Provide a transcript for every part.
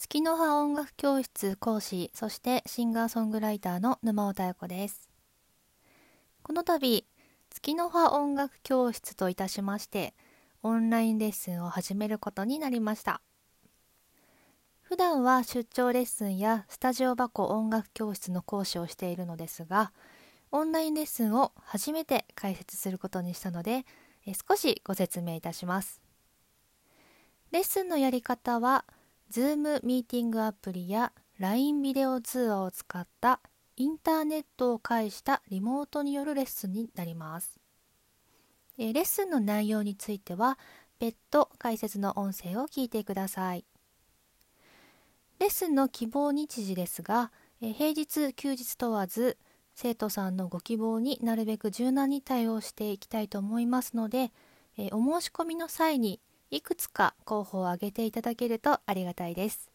月の葉音楽教室講師そしてシンガーソングライターの沼尾太子です。この度月の葉音楽教室といたしましてオンラインレッスンを始めることになりました。普段は出張レッスンやスタジオ箱音楽教室の講師をしているのですがオンラインレッスンを初めて開設することにしたので少しご説明いたします。レッスンのやり方は Zoom ミーティングアプリや LINE ビデオ通話を使ったインターネットを介したリモートによるレッスンになります。レッスンの内容については別途解説の音声を聞いてください。レッスンの希望日時ですが、平日休日問わず生徒さんのご希望になるべく柔軟に対応していきたいと思いますので、お申し込みの際にいくつか候補を挙げていただけるとありがたいです。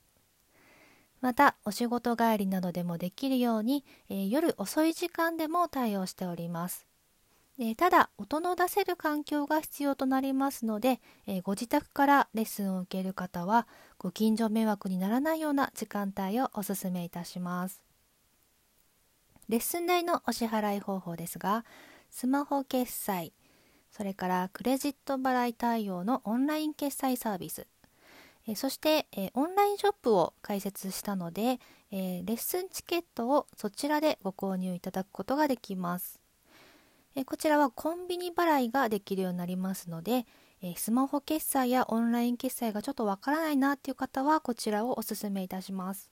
また、お仕事帰りなどでもできるように、えー、夜遅い時間でも対応しております。えー、ただ、音の出せる環境が必要となりますので、えー、ご自宅からレッスンを受ける方は、ご近所迷惑にならないような時間帯をお勧めいたします。レッスン代のお支払い方法ですが、スマホ決済、それからクレジット払い対応のオンライン決済サービス、えそして、えオンラインショップを開設したので、えレッスンチケットをそちらでご購入いただくことができます。えこちらはコンビニ払いができるようになりますので、えスマホ決済やオンライン決済がちょっとわからないなっていう方はこちらをお勧めいたします。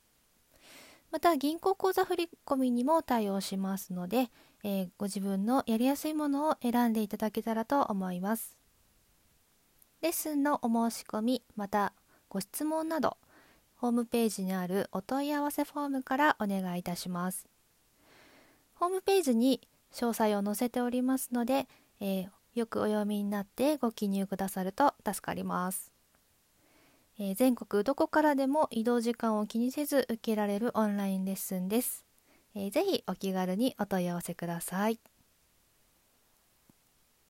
また銀行口座振込にも対応しますので、えー、ご自分のやりやすいものを選んでいただけたらと思います。レッスンのお申し込み、またご質問など、ホームページにあるお問い合わせフォームからお願いいたします。ホームページに詳細を載せておりますので、えー、よくお読みになってご記入くださると助かります。えー、全国どこからでも移動時間を気にせず受けられるオンラインレッスンです。えー、ぜひお気軽にお問い合わせください。